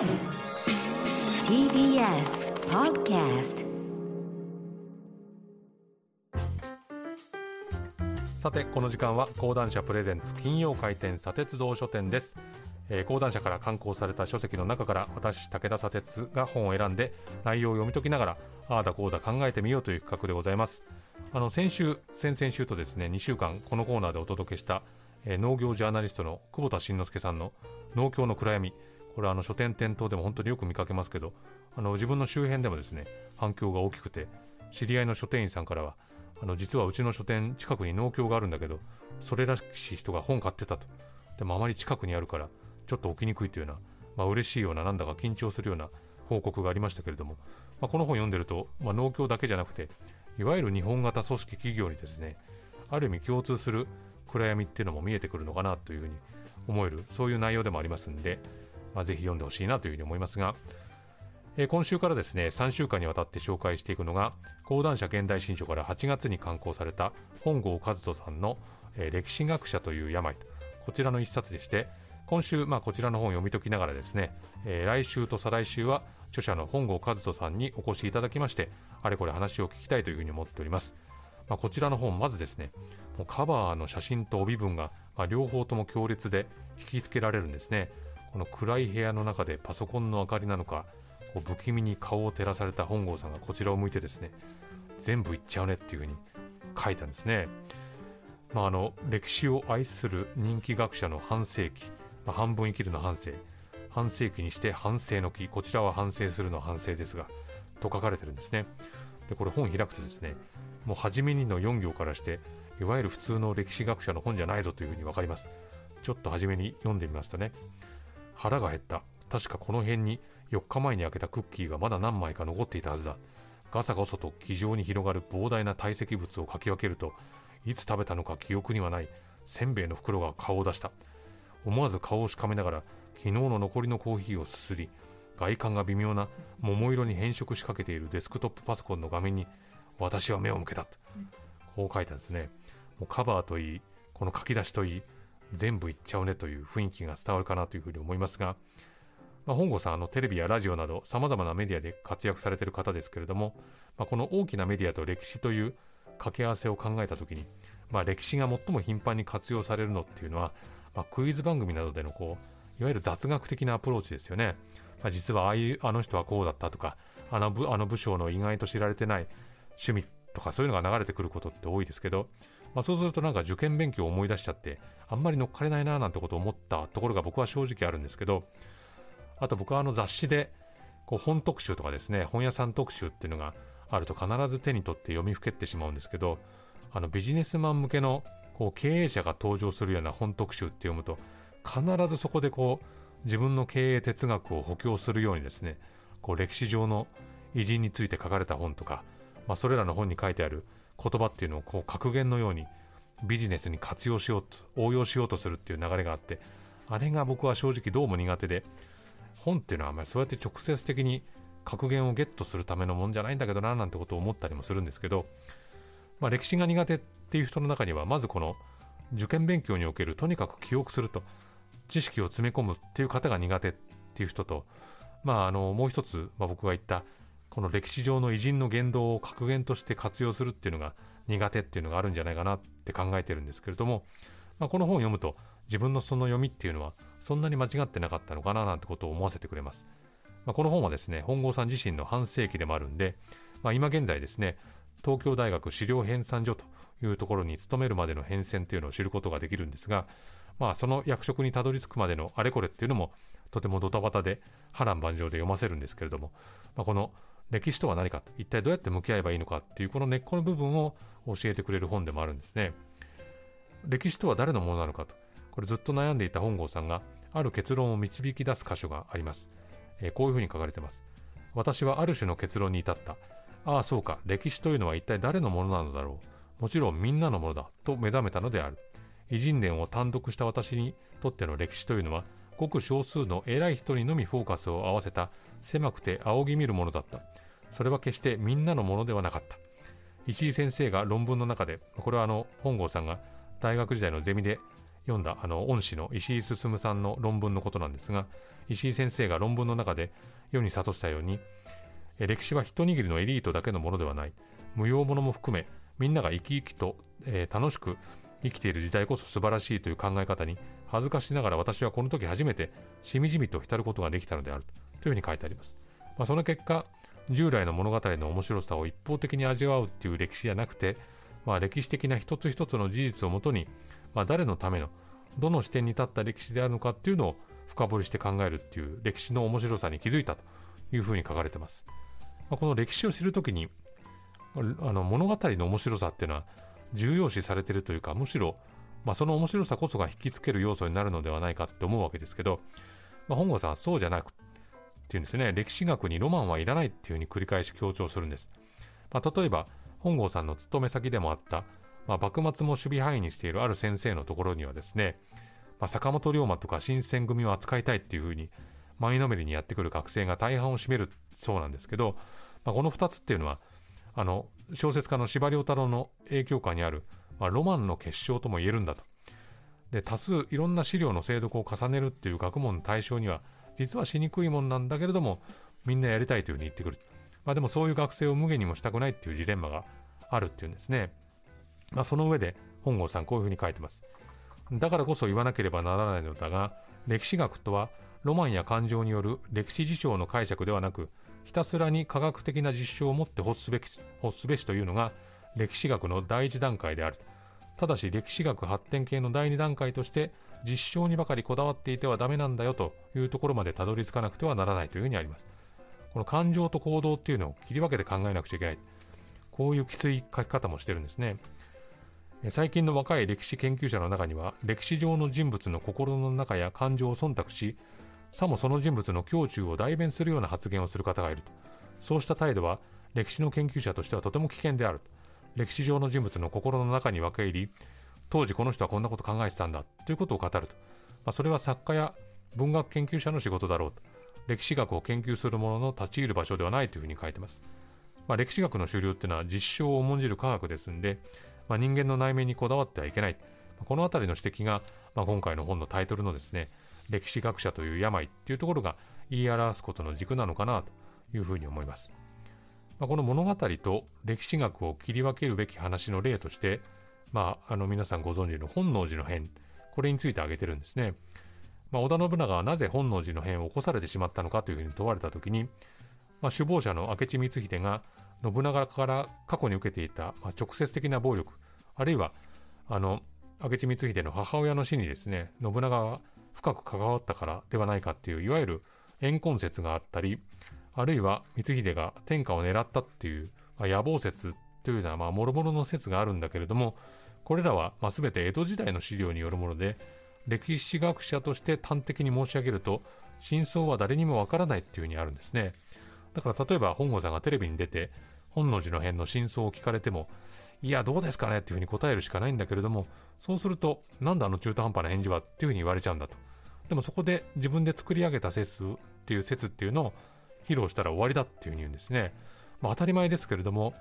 TBS Podcast さてこの時間は講談社プレゼンツ金曜回転砂鉄道書店です、えー、講談社から刊行された書籍の中から私武田砂鉄が本を選んで内容を読み解きながらああだこうだ考えてみようという企画でございます。あの先週先々週とですね2週間このコーナーでお届けした、えー、農業ジャーナリストの久保田慎之介さんの農協の暗闇。これあの書店店頭でも本当によく見かけますけどあの自分の周辺でもですね反響が大きくて知り合いの書店員さんからはあの実はうちの書店近くに農協があるんだけどそれらしい人が本買ってたと。でもあまり近くにあるからちょっと起きにくいというような、まあ嬉しいようななんだか緊張するような報告がありましたけれども、まあ、この本読んでると、まあ、農協だけじゃなくていわゆる日本型組織企業にですねある意味共通する暗闇っていうのも見えてくるのかなというふうに思えるそういう内容でもありますんで、まあ、ぜひ読んでほしいなというふうに思いますが、えー、今週からですね3週間にわたって紹介していくのが講談社現代新書から8月に刊行された本郷和人さんの、えー、歴史学者という病こちらの一冊でして今週、まあ、こちらの本を読み解きながらですね、えー、来週と再来週は著者の本郷和人さんにお越しいただきましてあれこれ話を聞きたいというふうに思っております、まあ、こちらの本まずですねもうカバーの写真と帯文が、まあ、両方とも強烈で引きつけられるんですね。この暗い部屋の中でパソコンの明かりなのかこう不気味に顔を照らされた本郷さんがこちらを向いてですね全部言っちゃうねっていうふうに書いたんですね、まあ、あの歴史を愛する人気学者の半世紀、まあ、半分生きるの半生半世紀にして反省の木こちらは反省するの反省ですがと書かれてるんですね。でこれ本開くとですねもう初めにの4行からしていわゆる普通の歴史学者の本じゃないぞというふうに分かります。ちょっと初めに読んでみますとね。腹が減った。確かこの辺に4日前に開けたクッキーがまだ何枚か残っていたはずだ。ガサゴソと気丈に広がる膨大な堆積物をかき分けるといつ食べたのか記憶にはない。せんべいの袋が顔を出した。思わず顔をしかめながら昨日の残りのコーヒーをすすり外観が微妙な桃色に変色しかけているデスクトップパソコンの画面に私は目を向けた、こう書いたんですね。もうカバーといいこの書き出しといい全部いっちゃうねという雰囲気が伝わるかなというふうに思いますがまあ、本郷さんあのテレビやラジオなどさまざまなメディアで活躍されている方ですけれども、まあ、この大きなメディアと歴史という掛け合わせを考えた時に、まあ、歴史が最も頻繁に活用されるのっていうのは、まあ、クイズ番組などでのこういわゆる雑学的なアプローチですよね、まあ、実はああいうあの人はこうだったとかあのあの部署の意外と知られてない趣味とかそういうのが流れてくることって多いですけど、まあ、そうするとなんか受験勉強を思い出しちゃってあんまり乗っかれないななんてことを思ったところが僕は正直あるんですけどあと僕はあの雑誌でこう本特集とかですね本屋さん特集っていうのがあると必ず手に取って読みふけってしまうんですけどあのビジネスマン向けのこう経営者が登場するような本特集って読むと必ずそこでこう自分の経営哲学を補強するようにですねこう歴史上の偉人について書かれた本とか、まあ、それらの本に書いてある言葉っていうのをこう格言のようにビジネスに活用しようと応用しようとするっていう流れがあってあれが僕は正直どうも苦手で本っていうのはあんまりそうやって直接的に格言をゲットするためのもんじゃないんだけどななんてことを思ったりもするんですけど、まあ、歴史が苦手っていう人の中にはまずこの受験勉強におけるとにかく記憶すると知識を詰め込むっていう方が苦手っていう人と、まあ、あのもう一つ、まあ、僕が言ったこの歴史上の偉人の言動を格言として活用するっていうのが苦手っていうのがあるんじゃないかなって考えてるんですけれども、まあ、この本を読むと自分のその読みっていうのはそんなに間違ってなかったのかななんてことを思わせてくれます。まあ、この本はですね、本郷さん自身の半世紀でもあるんで、まあ、今現在ですね、東京大学資料編纂所というところに勤めるまでの変遷というのを知ることができるんですが、まあ、その役職にたどり着くまでのあれこれっていうのもとてもドタバタで波乱万丈で読ませるんですけれども、まあ、この歴史とは何か一体どうやって向き合えばいいのかっていうこの根っこの部分を教えてくれる本でもあるんですね。歴史とは誰のものなのかとこれずっと悩んでいた本郷さんがある結論を導き出す箇所があります、えー、こういうふうに書かれています。私はある種の結論に至った。ああそうか。歴史というのは一体誰のものなのだろう。もちろんみんなのものだ。と目覚めたのである。偉人伝を単独した私にとっての歴史というのはごく少数の偉い人にのみフォーカスを合わせた狭くて仰ぎ見るものだった。それは決してみんなのものではなかった。石井先生が論文の中でこれはあの本郷さんが大学時代のゼミで読んだあの恩師の石井進さんの論文のことなんですが石井先生が論文の中で世に諭したように歴史は一握りのエリートだけのものではない。無用者も含めみんなが生き生きと、えー、楽しく生きている時代こそ素晴らしいという考え方に恥ずかしながら私はこの時初めてしみじみと浸ることができたのである。というふうに書いてあります、まあ、その結果従来の物語の面白さを一方的に味わうっていう歴史じゃなくて、まあ、歴史的な一つ一つの事実をもとに、まあ、誰のためのどの視点に立った歴史であるのかっていうのを深掘りして考えるっていう歴史の面白さに気づいたというふうに書かれてます。まあ、この歴史を知るときにあの物語の面白さっていうのは重要視されているというかむしろ、まあ、その面白さこそが引きつける要素になるのではないかって思うわけですけど、まあ、本郷さんはそうじゃなくていうんですね。歴史学にロマンはいらないっていうふうに繰り返し強調するんです、まあ、例えば本郷さんの勤め先でもあった、まあ、幕末も守備範囲にしているある先生のところにはですね、まあ、坂本龍馬とか新選組を扱いたいっていうふうに前のめりにやってくる学生が大半を占めるそうなんですけど、まあ、この2つっていうのはあの小説家の司馬太郎の影響下にある、まあ、ロマンの結晶とも言えるんだと。で多数いろんな資料の精読を重ねるっていう学問の対象には実はしにくいもんなんだけれどもみんなやりたいというふうに言ってくる、まあ、でもそういう学生を無下にもしたくないっていうジレンマがあるっていうんですね、まあ、その上で本郷さんこういうふうに書いてます。だからこそ言わなければならないのだが歴史学とはロマンや感情による歴史事象の解釈ではなくひたすらに科学的な実証を持って欲すべき欲すべしというのが歴史学の第一段階である。ただし歴史学発展系の第二段階として実証にばかりこだわっていてはダメなんだよというところまでたどり着かなくてはならないというふうにありますこの感情と行動っていうのを切り分けて考えなくちゃいけないこういうきつい書き方もしてるんですね最近の若い歴史研究者の中には歴史上の人物の心の中や感情を忖度しさもその人物の胸中を代弁するような発言をする方がいると。そうした態度は歴史の研究者としてはとても危険である。歴史上の人物の心の中に分け入り、当時この人はこんなこと考えてたんだということを語ると。まあ、それは作家や文学研究者の仕事だろうと。歴史学を研究する者の立ち入る場所ではないというふうに書いてます。まあ、歴史学の主流っていうのは実証を重んじる科学ですんで、まあ、人間の内面にこだわってはいけない。この辺りの指摘が、まあ、今回の本のタイトルのですね、歴史学者という病っていうところが言い表すことの軸なのかなというふうに思います。まあ、この物語と歴史学を切り分けるべき話の例として、まあ、あの皆さんご存知の本能寺の変、これについて挙げてるんですね。まあ、織田信長はなぜ本能寺の変を起こされてしまったのかというふうに問われたときに、まあ、首謀者の明智光秀が信長から過去に受けていた、まあ、直接的な暴力、あるいはあの明智光秀の母親の死にですね、信長は深く関わったからではないかっていういわゆる怨恨説があったりあるいは光秀が天下を狙ったっていう、まあ、野望説というようなまあ諸々の説があるんだけれどもこれらはまあ全て江戸時代の資料によるもので歴史学者として端的に申し上げると真相は誰にもわからないっていうふうにあるんですねだから例えば本郷さんがテレビに出て本能寺の変の真相を聞かれてもいやどうですかねっていうふうに答えるしかないんだけれどもそうするとなんだあの中途半端な返事はっていうふうに言われちゃうんだとでもそこで自分で作り上げた説っていう説っていうのを披露したら終わりだっていうふうに言うんですね。まあ、当たり前ですけれども、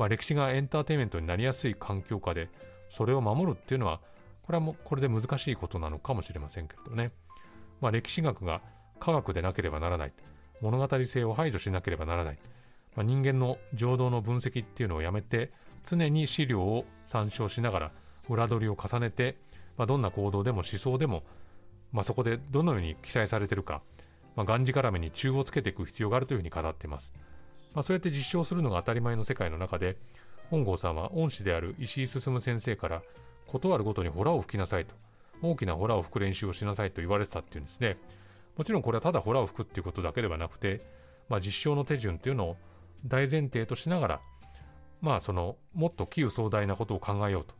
まあ、歴史がエンターテインメントになりやすい環境下でそれを守るっていうのはこれはもうこれで難しいことなのかもしれませんけれどね。まあ、歴史学が科学でなければならない。物語性を排除しなければならない。まあ、人間の情動の分析っていうのをやめて常に資料を参照しながら裏取りを重ねて、まあ、どんな行動でも思想でもまあ、そこでどのように記載されてるか、まあ、がんじがらめに中をつけていく必要があるというふうに語っています。まあ、そうやって実証するのが当たり前の世界の中で、本郷さんは恩師である石井進先生から、断るごとにホラを吹きなさいと、大きなホラを吹く練習をしなさいと言われてたっていうんですね。もちろんこれはただホラを吹くっていうことだけではなくて、まあ、実証の手順っていうのを大前提としながら、まあそのもっと器有壮大なことを考えようと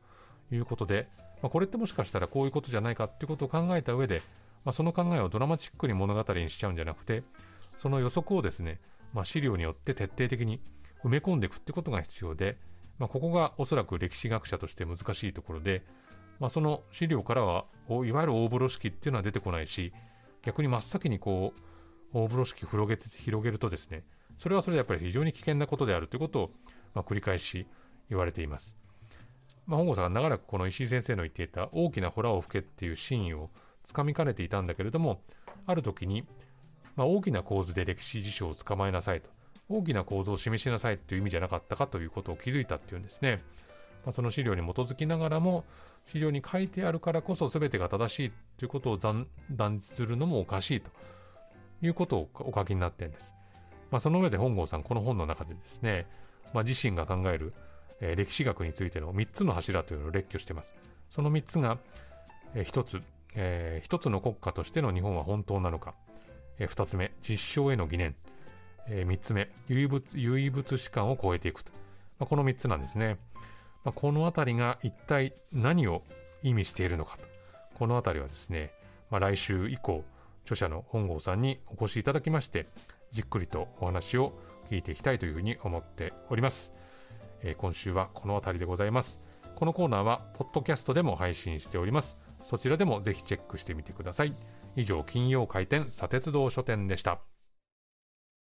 いうことで、まあ、これってもしかしたらこういうことじゃないかっていうことを考えた上で、まあ、その考えをドラマチックに物語にしちゃうんじゃなくてその予測をですね、まあ、資料によって徹底的に埋め込んでいくってことが必要で、まあ、ここがおそらく歴史学者として難しいところで、まあ、その資料からはいわゆる大風呂敷っていうのは出てこないし逆に真っ先にこう大風呂敷広げて広げるとですねそれはそれでやっぱり非常に危険なことであるということを、まあ、繰り返し言われています。まあ、本郷さんが長らくこの石井先生の言っていた大きなホラを吹けっていうシーンをつかみかねていたんだけれどもある時に、まあ、大きな構図で歴史事象を捕まえなさいと。大きな構造を示しなさいという意味じゃなかったかということを気づいたっていうんですね、まあ、その資料に基づきながらも資料に書いてあるからこそ全てが正しいということを断じするのもおかしいということをお書きになってるんです、まあ、その上で本郷さんこの本の中でですね、まあ、自身が考えるえー、歴史学についての3つの柱というのを列挙しています。その3つが、えー、1つ、えー、1つの国家としての日本は本当なのか、え、2つ目、実証への疑念、え、3つ目、唯物唯物史観を超えていくと、まあ、この3つなんですね。まあ、この辺りが一体何を意味しているのかと、この辺りはですね、まあ、来週以降、著者の本郷さんにお越しいただきまして、じっくりとお話を聞いていきたいというふうに思っております。えー、今週はこの辺りでございます。このコーナーは、ポッドキャストでも配信しております。そちらでもぜひチェックしてみてください。以上、金曜開店、砂鉄道書店でした。